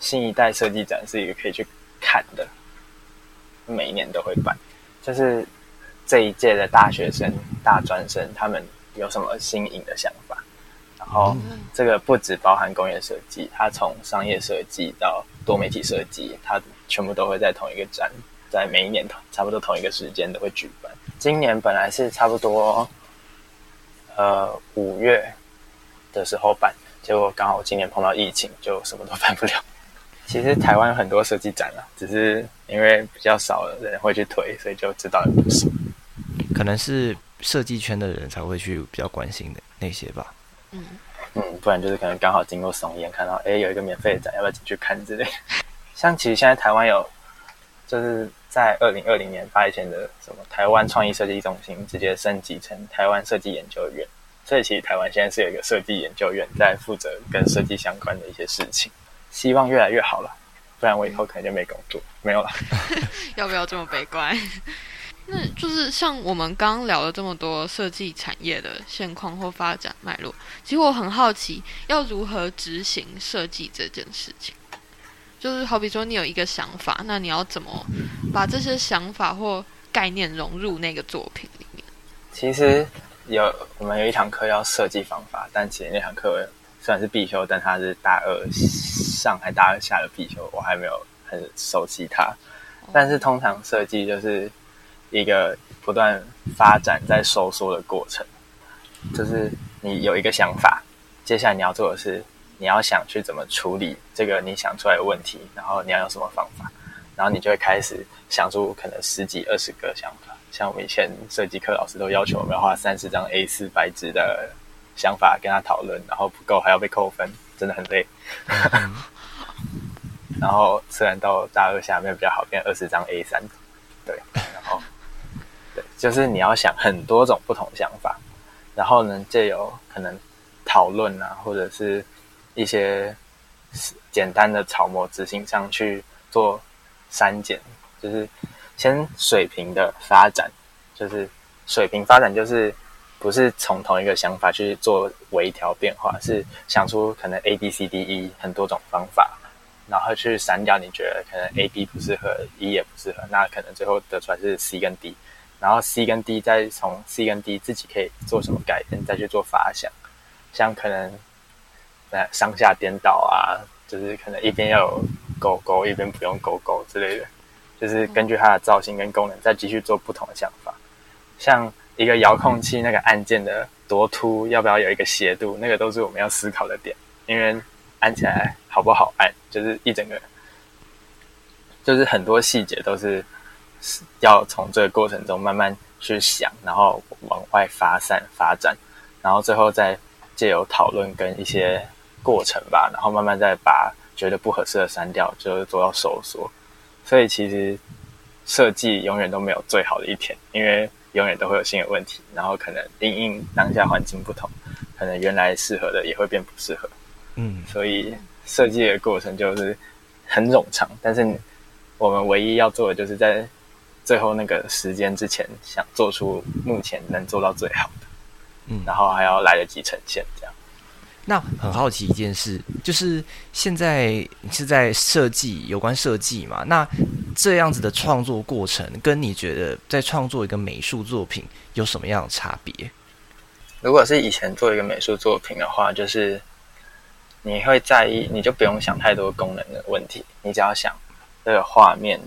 新一代设计展是一个可以去看的，每一年都会办，就是这一届的大学生、大专生他们有什么新颖的想法。然后这个不只包含工业设计，它从商业设计到多媒体设计，它全部都会在同一个展，在每一年同差不多同一个时间都会举办。今年本来是差不多呃五月的时候办，结果刚好今年碰到疫情，就什么都办不了。[LAUGHS] 其实台湾有很多设计展啊，只是因为比较少的人会去推，所以就知道的不少。可能是设计圈的人才会去比较关心的那些吧。嗯，嗯，不然就是可能刚好经过松烟看到，哎，有一个免费的展，要不要进去看之类的。像其实现在台湾有，就是在二零二零年发以前的什么台湾创意设计中心，直接升级成台湾设计研究院。所以其实台湾现在是有一个设计研究院在负责跟设计相关的一些事情，[LAUGHS] 希望越来越好了。不然我以后可能就没工作，[LAUGHS] 没有了。要不要这么悲观？那就是像我们刚刚聊了这么多设计产业的现况或发展脉络，其实我很好奇，要如何执行设计这件事情？就是好比说，你有一个想法，那你要怎么把这些想法或概念融入那个作品里面？其实有我们有一堂课要设计方法，但其实那堂课虽然是必修，但它是大二上还大二下的必修，我还没有很熟悉它。但是通常设计就是一个不断发展在收缩的过程，就是你有一个想法，接下来你要做的是，你要想去怎么处理这个你想出来的问题，然后你要用什么方法，然后你就会开始想出可能十几二十个想法。像我们以前设计课老师都要求我们要画三十张 A 四白纸的想法跟他讨论，然后不够还要被扣分，真的很累。[LAUGHS] 然后虽然到大二下面比较好，变二十张 A 三，对，然后 [LAUGHS] 对，就是你要想很多种不同想法，然后呢，借由可能讨论啊，或者是一些简单的草模执行上去做删减，就是先水平的发展，就是水平发展就是不是从同一个想法去做微调变化，是想出可能 A B C D E 很多种方法。然后去删掉你觉得可能 A、B 不适合，E 也不适合，那可能最后得出来是 C 跟 D，然后 C 跟 D 再从 C 跟 D 自己可以做什么改变，再去做发想，像可能呃上下颠倒啊，就是可能一边要有狗狗，一边不用狗狗之类的，就是根据它的造型跟功能再继续做不同的想法，像一个遥控器那个按键的多凸要不要有一个斜度，那个都是我们要思考的点，因为按起来好不好按，就是一整个，就是很多细节都是要从这个过程中慢慢去想，然后往外发散发展，然后最后再借由讨论跟一些过程吧，然后慢慢再把觉得不合适的删掉，就是做到收缩。所以其实设计永远都没有最好的一天，因为永远都会有新的问题，然后可能因应当下环境不同，可能原来适合的也会变不适合。嗯，所以设计的过程就是很冗长，但是我们唯一要做的就是在最后那个时间之前，想做出目前能做到最好的，嗯然后还要来得及呈现。那很好奇一件事，就是现在你是在设计有关设计嘛？那这样子的创作过程，跟你觉得在创作一个美术作品有什么样的差别？如果是以前做一个美术作品的话，就是你会在意，你就不用想太多功能的问题，你只要想这个画面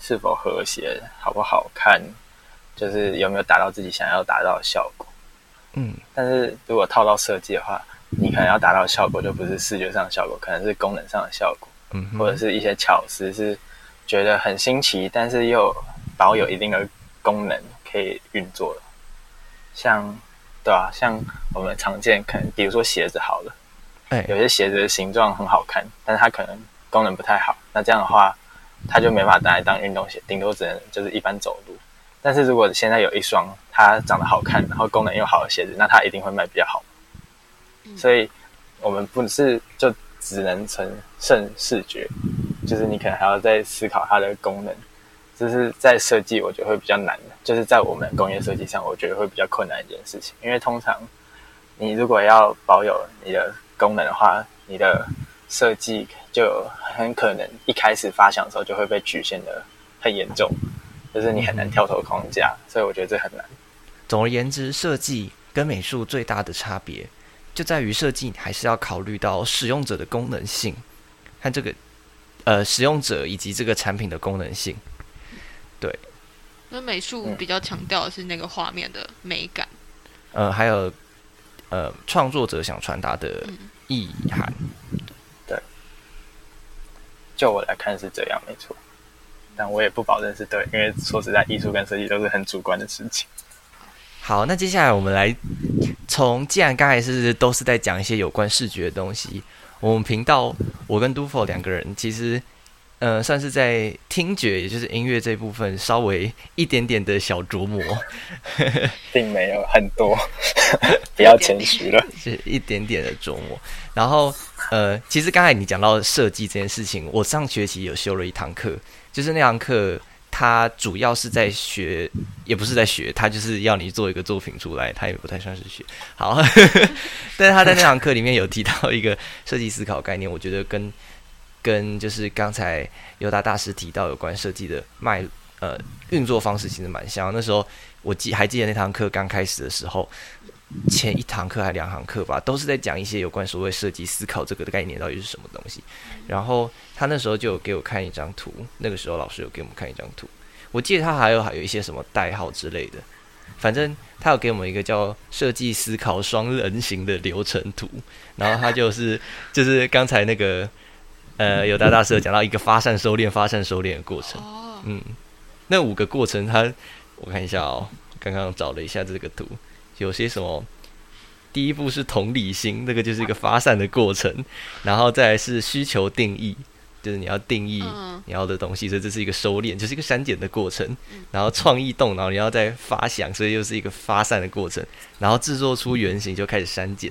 是否和谐、好不好看，就是有没有达到自己想要达到的效果。嗯但是如果套到设计的话，你可能要达到的效果就不是视觉上的效果，可能是功能上的效果，嗯，或者是一些巧思是觉得很新奇，但是又保有一定的功能可以运作的。像对啊，像我们常见可能比如说鞋子好了，哎、有些鞋子的形状很好看，但是它可能功能不太好，那这样的话，它就没法拿来当运动鞋，顶多只能就是一般走路。但是如果现在有一双它长得好看，然后功能又好的鞋子，那它一定会卖比较好。所以我们不是就只能纯剩视觉，就是你可能还要再思考它的功能。这是在设计，我觉得会比较难的，就是在我们工业设计上，我觉得会比较困难一件事情。因为通常你如果要保有你的功能的话，你的设计就很可能一开始发想的时候就会被局限的很严重，就是你很难跳脱框架，所以我觉得这很难。总而言之，设计跟美术最大的差别就在于设计还是要考虑到使用者的功能性看这个呃使用者以及这个产品的功能性。对那美术嗯比较强调的是那个画面的美感。呃，还有呃创作者想传达的嗯意涵。就我来看是这样，没错。但我也不保证是对，因为说实在，艺术跟设计都是很主观的事情。好，那接下来我们来从，既然刚才是都是在讲一些有关视觉的东西，我们频道我跟 Dufo 两个人其实，呃，算是在听觉，也就是音乐这部分稍微一点点的小琢磨，并没有很多，[LAUGHS] 不要谦虚了。是一点点的琢磨。然后，呃，其实刚才你讲到设计这件事情，我上学期有修了一堂课，就是那堂课。他主要是在学，也不是在学，他就是要你做一个作品出来，他也不太算是学。好，[LAUGHS] 但是他在那堂课里面有提到一个设计思考概念，我觉得跟跟就是刚才尤达大师提到有关设计的脉呃运作方式其实蛮像。那时候我记还记得那堂课刚开始的时候，前一堂课还两堂课吧，都是在讲一些有关所谓设计思考这个的概念到底是什么东西。然后他那时候就有给我看一张图，那个时候老师有给我们看一张图，我记得他还有还有一些什么代号之类的，反正他有给我们一个叫设计思考双人形的流程图，然后他就是 [LAUGHS] 就是刚才那个呃有大大师有讲到一个发散收敛发散收敛的过程，哦，嗯，那五个过程他我看一下哦，刚刚找了一下这个图，有些什么。第一步是同理心，那个就是一个发散的过程，然后再来是需求定义，就是你要定义嗯你要的东西，所以这是一个收敛，就是一个删减的过程。然后创意动脑，你要再发想，所以又是一个发散的过程。然后制作出原型就开始删减，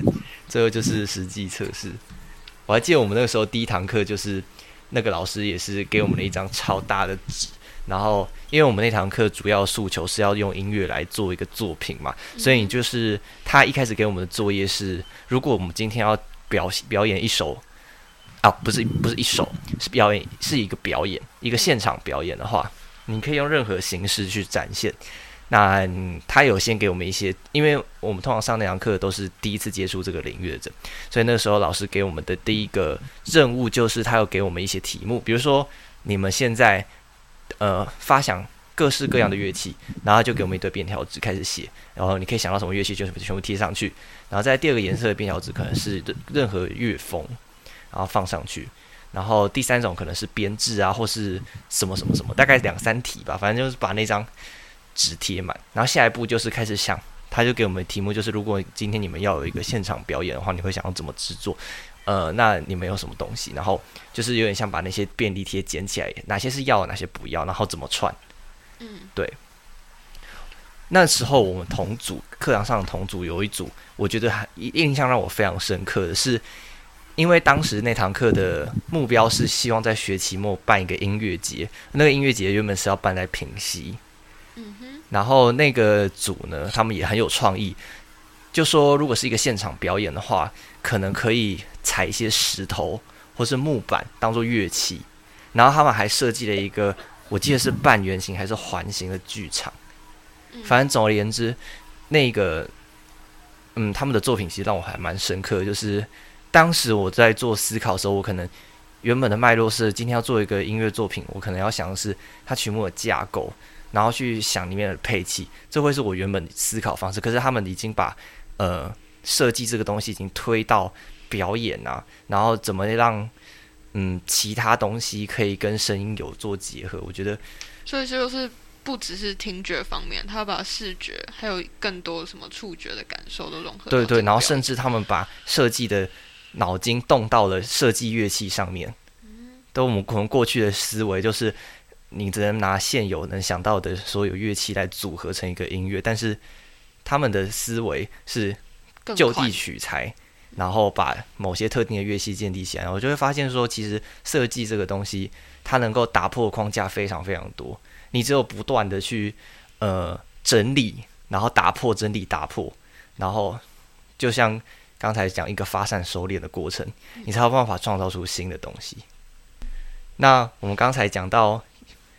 最后就是实际测试。我还记得我们那个时候第一堂课就是那个老师也是给我们了一张超大的纸，然后因为我们那堂课主要诉求是要用音乐来做一个作品嘛，所以你就是他一开始给我们的作业是，如果我们今天要表表演一首。啊，不是不是一首，是表演，是一个表演，一个现场表演的话，你可以用任何形式去展现。那、嗯他有先给我们一些，因为我们通常上那堂课都是第一次接触这个领域的人，所以那个时候老师给我们的第一个任务就是他要给我们一些题目，比如说你们现在呃发想各式各样的乐器，然后就给我们一堆便条纸开始写，然后你可以想到什么乐器就全部贴上去，然后在第二个颜色的便条纸可能是任任何乐风，然后放上去。然后第三种可能是编制啊，或是什么什么什么，大概两三题吧，反正就是把那张纸贴满。然后下一步就是开始想，他就给我们题目，就是如果今天你们要有一个现场表演的话，你会想要怎么制作？呃，那你们有什么东西？然后就是有点像把那些便利贴捡起来，哪些是要，哪些不要，然后怎么串。嗯，对。那时候我们同组课堂上的同组有一组，我觉得还印象让我非常深刻的是，因为当时那堂课的目标是希望在学期末办一个音乐节，那个音乐节原本是要办在平溪，嗯哼，然后那个组呢，他们也很有创意，就说如果是一个现场表演的话，可能可以踩一些石头或是木板当做乐器，然后他们还设计了一个，我记得是半圆形还是环形的剧场。反正总而言之，那个，嗯，他们的作品其实让我还蛮深刻。就是当时我在做思考的时候，我可能原本的脉络是今天要做一个音乐作品，我可能要想的是它曲目的架构，然后去想里面的配器，这会是我原本思考方式。可是他们已经把呃设计这个东西已经推到表演啊，然后怎么让嗯其他东西可以跟声音有做结合，我觉得所以就是不只是听觉方面，他把视觉还有更多什么触觉的感受都融合对对，然后甚至他们把设计的脑筋动到了设计乐器上面。都我们可能过去的思维就是，你只能拿现有能想到的所有乐器来组合成一个音乐，但是他们的思维是就地取材，然后把某些特定的乐器建立起来，我就会发现说，其实设计这个东西，它能够打破框架非常非常多。你只有不断的去呃整理，然后打破整理打破，然后就像刚才讲一个发散收敛的过程，你才有办法创造出新的东西。那我们刚才讲到，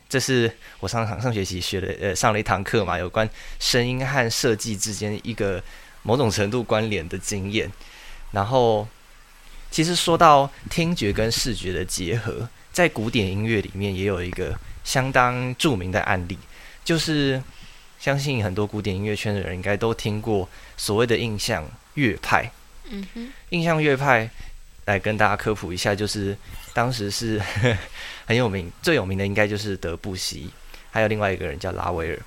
这是我上上上学期学的，呃，上了一堂课嘛，有关声音和设计之间一个某种程度关联的经验。然后，其实说到听觉跟视觉的结合，在古典音乐里面也有一个相当著名的案例，就是相信很多古典音乐圈的人应该都听过所谓的印象乐派。嗯哼，印象乐派来跟大家科普一下，就是当时是 [LAUGHS] 很有名，最有名的应该就是德布西，还有另外一个人叫拉威尔。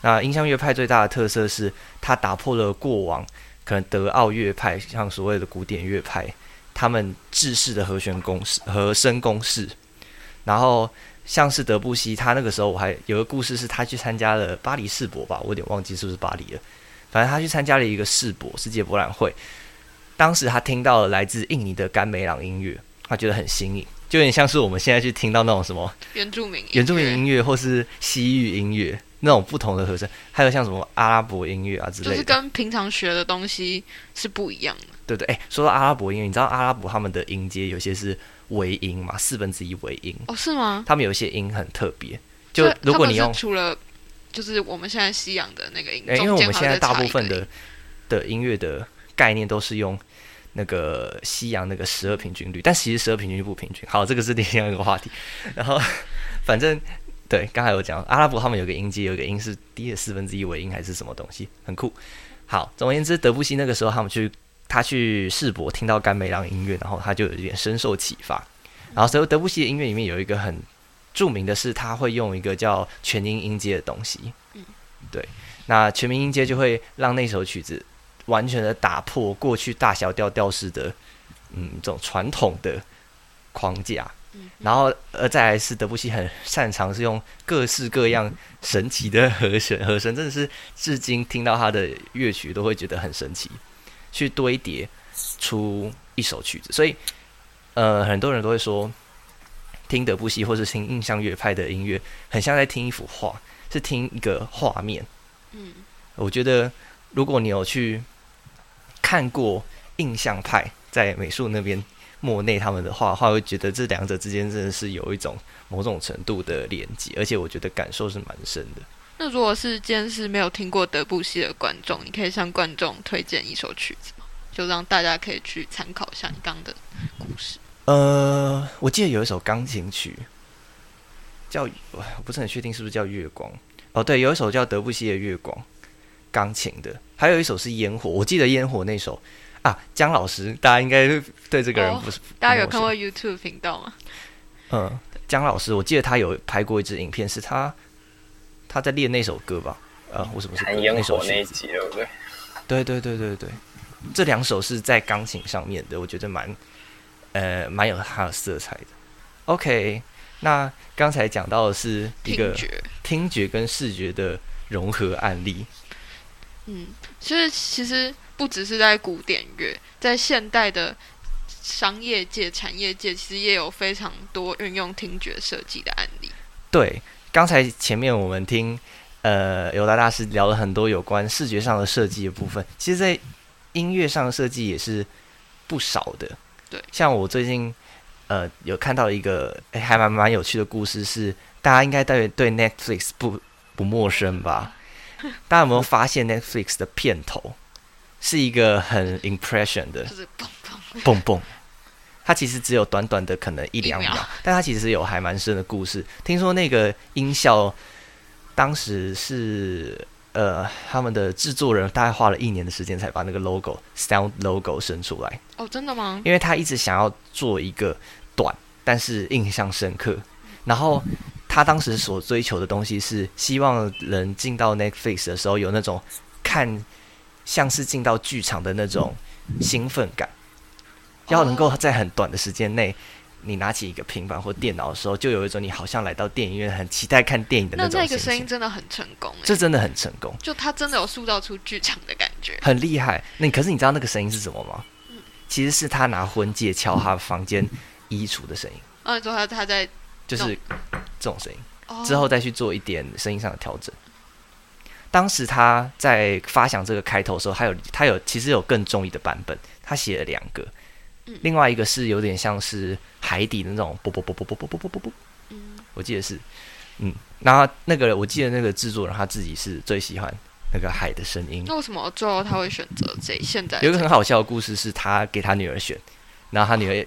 那印象乐派最大的特色是，它打破了过往可能德奥乐派，像所谓的古典乐派，他们制式的和弦公式、和声公式。然后像是德布西，他那个时候我还有个故事，是他去参加了巴黎世博吧，我有点忘记是不是巴黎了。反正他去参加了一个世博世界博览会，当时他听到了来自印尼的甘美朗音乐，他觉得很新颖，就有点像是我们现在去听到那种什么原住民原住民音乐或是西域音乐那种不同的和声，还有像什么阿拉伯音乐啊之类就是。跟平常学的东西是不一样的。对对，哎、说到阿拉伯音乐，你知道阿拉伯他们的音阶有些是尾音嘛，四分之一尾音，哦，是吗？他们有一些音很特别。就如果你用，除了就是我们现在西洋的那个音，哎、因为我们现在大部分的的音乐的概念都是用那个西洋那个十二平均律，但其实十二平均律不平均。好，这个是另外一个话题。然后反正对，刚才有讲阿拉伯他们有个音阶，有个音是低的四分之一尾音还是什么东西，很酷。好，总而言之，德布西那个时候他们去他去世博听到甘美朗音乐，然后他就有一点深受启发。然后所以德布西的音乐里面有一个很著名的是，他会用一个叫全音音阶的东西。对，那全民音阶就会让那首曲子完全的打破过去大小调调式的嗯这种传统的框架。然后，呃，再来是德布西很擅长是用各式各样神奇的和弦，和声真的是至今听到他的乐曲都会觉得很神奇，去堆叠出一首曲子。所以，呃，很多人都会说，听德布西或是听印象乐派的音乐，很像在听一幅画，是听一个画面。嗯，我觉得如果你有去看过印象派在美术那边莫内他们的画画，会觉得这两者之间真的是有一种某种程度的连接，而且我觉得感受是蛮深的。那如果是今天是没有听过德布西的观众，你可以向观众推荐一首曲子吗？就让大家可以去参考一下你刚刚的故事。呃，我记得有一首钢琴曲叫，我不是很确定是不是叫《月光》哦，对，有一首叫德布西的《月光》，钢琴的，还有一首是《烟火》，我记得《烟火》那首啊，姜老师，大家应该对这个人哦不是、大家有看过 YouTube 频道吗？嗯，姜老师，我记得他有拍过一支影片，是他他在练那首歌吧？呃，为什么是那首那一集，对不对？对对对对对，这两首是在钢琴上面的，我觉得蛮呃蛮有它的色彩的。OK，那刚才讲到的是一个，听觉跟视觉的融合案例。嗯，所以其实不只是在古典乐，在现代的商业界、产业界，其实也有非常多运用听觉设计的案例。对，刚才前面我们听呃尤达大师聊了很多有关视觉上的设计的部分，其实，在音乐上的设计也是不少的。对，像我最近呃有看到一个诶还蛮蛮有趣的故事是，大家应该对对 Netflix 不不陌生吧？[LAUGHS] 大家有没有发现 Netflix 的片头是一个很 impression 的就是砰砰，蹦蹦？它其实只有短短的可能一两秒，秒但它其实有还蛮深的故事。听说那个音效当时是呃他们的制作人大概花了一年的时间才把那个 logo sound logo 生出来，哦，真的吗？因为他一直想要做一个短但是印象深刻，然后他当时所追求的东西是希望人进到 Netflix 的时候有那种看像是进到剧场的那种兴奋感，要能够在很短的时间内。你拿起一个平板或电脑的时候，就有一种你好像来到电影院，很期待看电影的那种那个种心情。声音真的很成功，哎这真的很成功，就他真的有塑造出剧场的感觉。很厉害。那可是你知道那个声音是什么吗？其实是他拿婚戒敲他房间衣橱的声音，啊，你说他他在就是这种声音。哦之后再去做一点声音上的调整。当时他在发响这个开头的时候，他有他有其实有更中意的版本，他写了两个，嗯另外一个是有点像是海底的那种啵啵啵啵啵啵啵啵啵啵，嗯我记得是，嗯，然后那个我记得那个制作人他自己是最喜欢那个海的声音。那为什么最后他会选择这现在有一个很好笑的故事是他给他女儿选，然后他女儿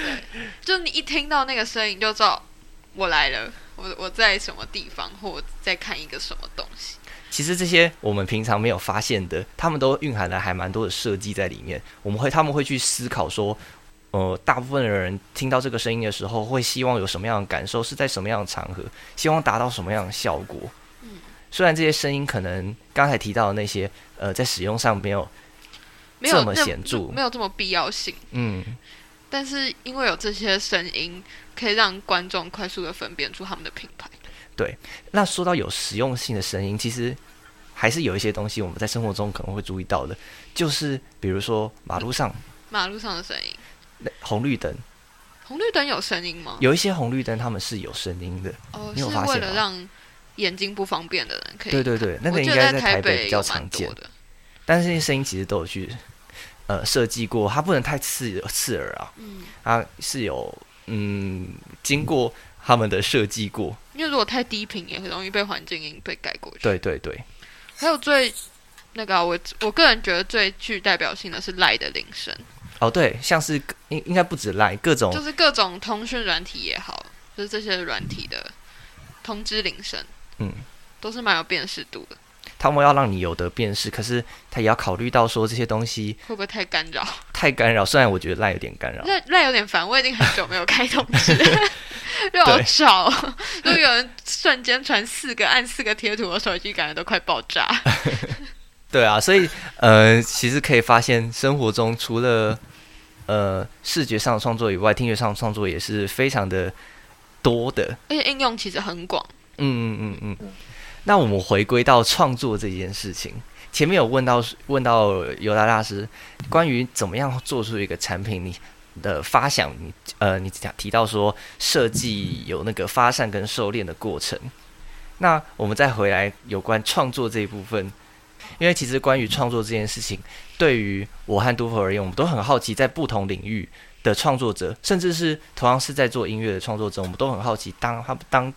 就你一听到那个声音就知道我来了，我我在什么地方，或我在看一个什么东西。其实这些我们平常没有发现的，他们都蕴含了还蛮多的设计在里面。我们会他们会去思考说，呃，大部分的人听到这个声音的时候，会希望有什么样的感受，是在什么样的场合，希望达到什么样的效果。嗯虽然这些声音可能刚才提到的那些，呃，在使用上没有，没有这么显著没有这么必要性。嗯，但是因为有这些声音，可以让观众快速的分辨出他们的品牌。对那说到有实用性的声音，其实还是有一些东西我们在生活中可能会注意到的，就是比如说马路上马路上的声音，那红绿灯，红绿灯有声音吗？有一些红绿灯他们是有声音的。哦，你有是为发现吗了让眼睛不方便的人可以对对对，那我个应该在台北比较常见，的。但是那些声音其实都有去呃设计过，它不能太刺刺耳啊，嗯，它是有嗯经过他们的设计过。因为如果太低频，也很容易被环境音被盖过去。对对对，还有最那个啊、我我个人觉得最具代表性的是赖的铃声，哦对，像是应应该不止赖各种就是各种通讯软体也好，就是这些软体的通知铃声，嗯，都是蛮有辨识度的。他们要让你有的辨识，可是他也要考虑到说这些东西会不会太干扰？太干扰。虽然我觉得赖有点干扰，赖赖有点烦，我已经很久没有开通知，[LAUGHS] 就好吵哦。如果有人瞬间传四个按四个贴图，我手机感觉都快爆炸。[LAUGHS] 对啊，所以呃，其实可以发现生活中除了呃视觉上的创作以外，听觉上的创作也是非常的多的。而且应用其实很广。嗯嗯嗯嗯。那我们回归到创作这件事情，前面有问到问到尤达大师关于怎么样做出一个产品，你的发想，你呃，你讲提到说设计有那个发散跟收敛的过程。那我们再回来有关创作这一部分，因为其实关于创作这件事情，对于我和杜甫而言，我们都很好奇，在不同领域的创作者，甚至是同样是在做音乐的创作者，我们都很好奇，当他当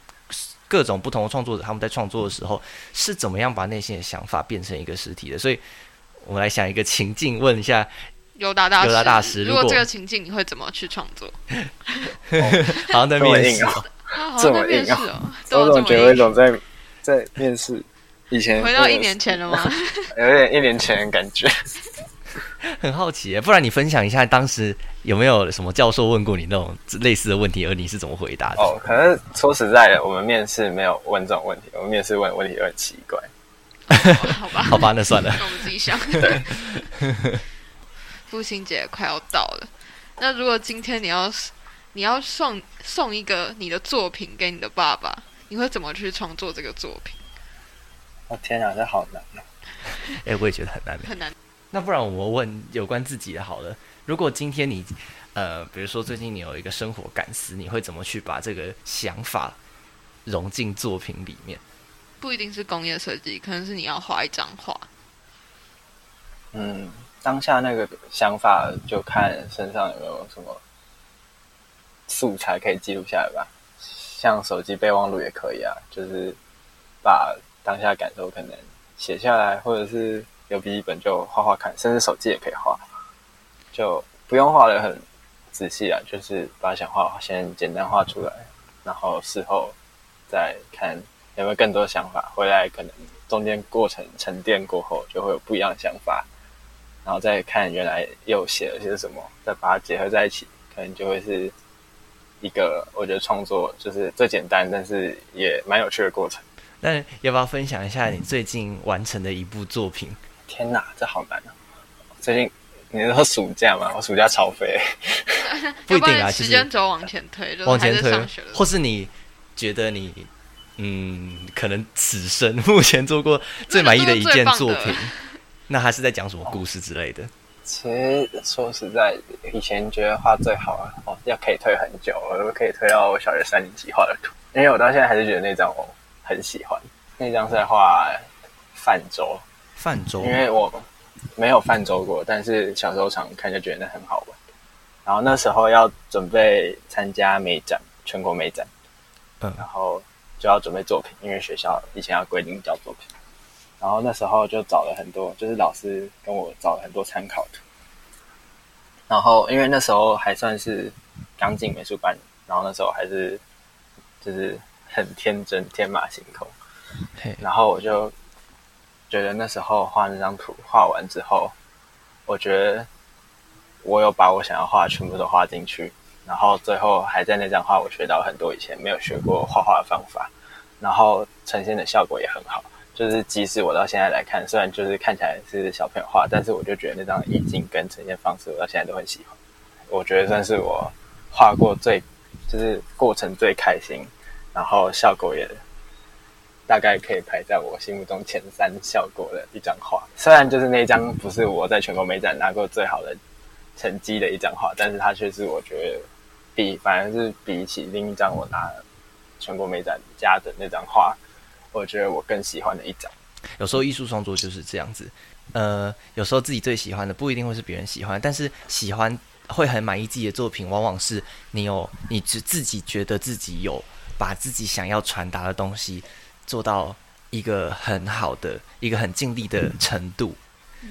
各种不同的创作者他们在创作的时候，是怎么样把内心的想法变成一个实体的。所以，我们来想一个情境，问一下，尤达大师，尤达大师如果这个情境，你会怎么去创作？[LAUGHS] 好像在面试好这像在面么硬啊试哦，都我有这么怎么觉得有一硬种在在面试以前回到一年前了吗？[LAUGHS] 有点一年前的感觉。[LAUGHS] 很好奇耶，不然你分享一下当时有没有什么教授问过你那种类似的问题，而你是怎么回答的？哦，可能说实在的，我们面试没有问这种问题，我们面试问问题都很奇怪。哦好吧，[LAUGHS] 好吧，那算了。那我们自己想。父亲节快要到了，那如果今天你要你要送送一个你的作品给你的爸爸，你会怎么去创作这个作品？我、天啊，这好难啊！哎、我也觉得很难。很难。那不然我们问有关自己的好了。如果今天你，呃，比如说最近你有一个生活感思，你会怎么去把这个想法融进作品里面？不一定是工业设计，可能是你要画一张画。嗯，当下那个想法就看身上有没有什么素材可以记录下来吧，像手机备忘录也可以啊，就是把当下感受可能写下来，或者是有笔记本就画画看，甚至手机也可以画，就不用画的很仔细啊，就是把想画先简单画出来，然后事后再看有没有更多想法，回来可能中间过程沉淀过后，就会有不一样的想法，然后再看原来又写了些什么，再把它结合在一起，可能就会是一个我觉得创作就是最简单，但是也蛮有趣的过程。那要不要分享一下你最近完成的一部作品？天哪，这好难啊！最近你是说暑假吗？我暑假超飞，[LAUGHS] 不一定啊，时就是间轴往前推，就是往前推或是你觉得你嗯，可能此生目前做过最满意的一件作品那个最棒，[LAUGHS] 那他是在讲什么故事之类的？其实说实在，以前觉得画最好啊，哦，要可以推很久，我都可以推到我小学三年级画的图，因为我到现在还是觉得那张我很喜欢。那张是在画泛舟，泛舟因为我没有泛舟过，但是小时候常看就觉得那很好玩。然后那时候要准备参加美展，全国美展，嗯然后就要准备作品，因为学校以前要规定交作品。然后那时候就找了很多，就是老师跟我找了很多参考图。然后因为那时候还算是刚进美术班，然后那时候还是就是很天真，天马行空。然后我就觉得那时候画那张图画完之后，我觉得我有把我想要画的全部都画进去，然后最后还在那张画我学到很多以前没有学过画画的方法，然后呈现的效果也很好。就是即使我到现在来看，虽然就是看起来是小朋友画，但是我就觉得那张意境跟呈现方式，我到现在都很喜欢。我觉得算是我画过最，就是过程最开心，然后效果也大概可以排在我心目中前三效果的一张画。虽然就是那张不是我在全国美展拿过最好的成绩的一张画，但是它却是我觉得比反而是比起另一张我拿全国美展加的那张画，我觉得我更喜欢的一张。有时候艺术创作就是这样子，呃，有时候自己最喜欢的不一定会是别人喜欢，但是喜欢会很满意自己的作品，往往是你有你自自己觉得自己有把自己想要传达的东西做到一个很好的、一个很尽力的程度，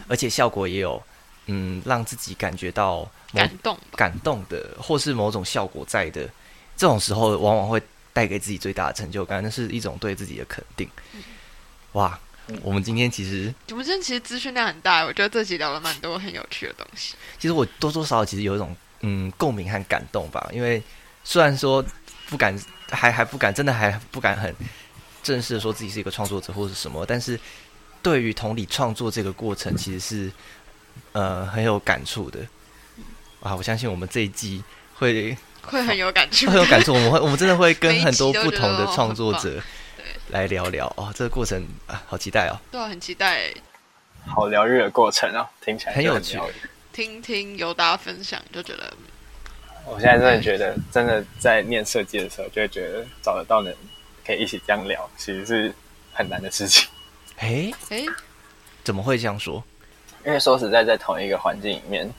而且效果也有嗯让自己感觉到感动。感动的，或是某种效果在的，这种时候往往会带给自己最大的成就感，那是一种对自己的肯定。哇，我们今天其实我们今天其实资讯量很大，我觉得这集聊了蛮多很有趣的东西。其实我多多少少其实有一种嗯共鸣和感动吧，因为虽然说不敢还还不敢，真的还不敢很正式的说自己是一个创作者或是什么，但是对于同理创作这个过程，其实是呃很有感触的。啊，我相信我们这一季会会很有感触，会有感触，我们会我们真的会跟很多不同的创作者来聊聊哦，这个过程啊，好期待哦。对啊，很期待好疗愈的过程哦，听起来就很有趣听听由大家分享，就觉得我现在真的觉得，真的在念设计的时候，就会觉得找得到人可以一起这样聊，其实是很难的事情。诶，哎，怎么会这样说？因为说实在，在同一个环境里面，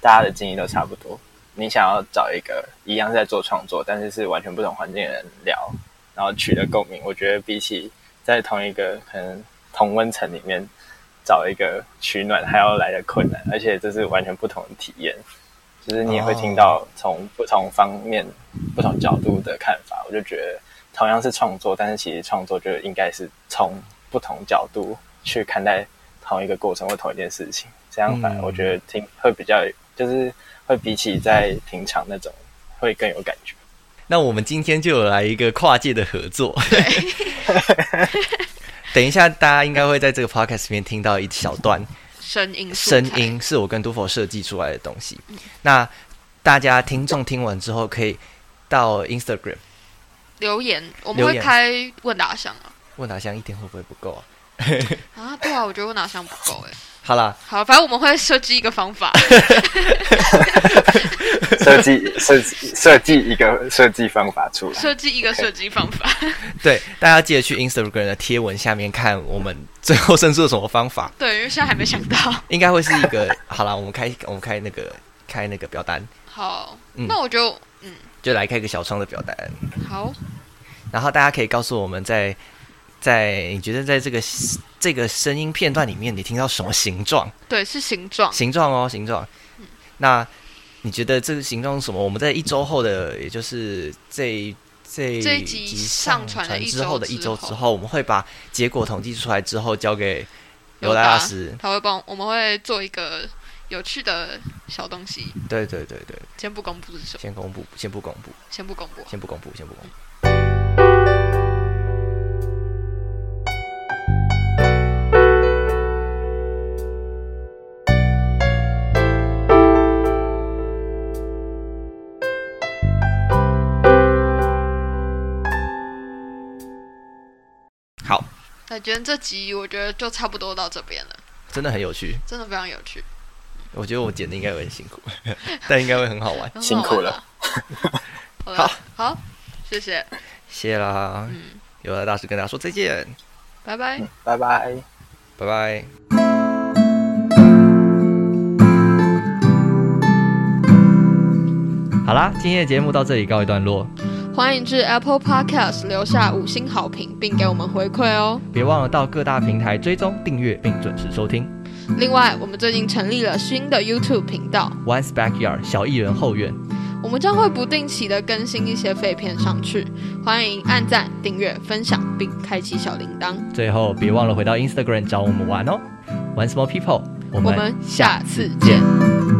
大家的经历都差不多。你想要找一个一样在做创作，但是是完全不同环境的人聊，然后取得共鸣，我觉得比起在同一个可能同温层里面找一个取暖，还要来的困难，而且这是完全不同的体验。就是你也会听到从不同方面、不同角度的看法，我就觉得同样是创作，但是其实创作就应该是从不同角度去看待同一个过程或同一件事情，这样反我觉得听会比较，就是会比起在平常那种会更有感觉。那我们今天就有来一个跨界的合作。[LAUGHS] 等一下，大家应该会在这个 podcast 里面听到一小段声音声音是我跟杜否设计出来的东西。那大家听众听完之后，可以到 Instagram 留言，我们会开问答箱啊。问答箱一天会不会不够啊？啊，对啊，我觉得问答箱不够哎。[LAUGHS] 好啦，好，反正我们会设计一个方法。[LAUGHS] 设计设计设计一个设计方法出来。设计一个设计方法。[LAUGHS] 对，大家记得去 Instagram 的贴文下面看我们最后生出了什么方法，对，因为现在还没想到。应该会是一个好啦，我们开我们开那个开那个表单，好，嗯那我就嗯，就来开一个小窗的表单，好，然后大家可以告诉我们在在你觉得在这个这个声音片段里面，你听到什么形状？对，是形状。形状哦，形状。那你觉得这个形状是什么？我们在一周后的，也就是这这这一集上上传之后的一周之后，我们会把结果统计出来之后交给有刘大答师。他会帮我们会做一个有趣的小东西，对对对对，先不公布是什么，先公布，先不公布，先不公布。先不公布，先不公布。好，那今天这集我觉得就差不多到这边了，真的很有趣，真的非常有趣，我觉得我剪的应该会很辛苦，[LAUGHS] 但应该会很好玩。辛苦了。[LAUGHS] 好了，好，谢谢，谢啦，嗯，有了大师跟大家说再见，拜拜。拜拜。拜拜。好啦，今天的节目到这里告一段落，欢迎至 Apple Podcast 留下五星好评，并给我们回馈哦。别忘了到各大平台追踪、订阅并准时收听。另外，我们最近成立了新的 YouTube 频道，One's Backyard 小艺人后院，我们将会不定期的更新一些废片上去，欢迎按赞、订阅、分享，并开启小铃铛。最后别忘了回到 Instagram 找我们玩哦。One Small People，我们我们下次见。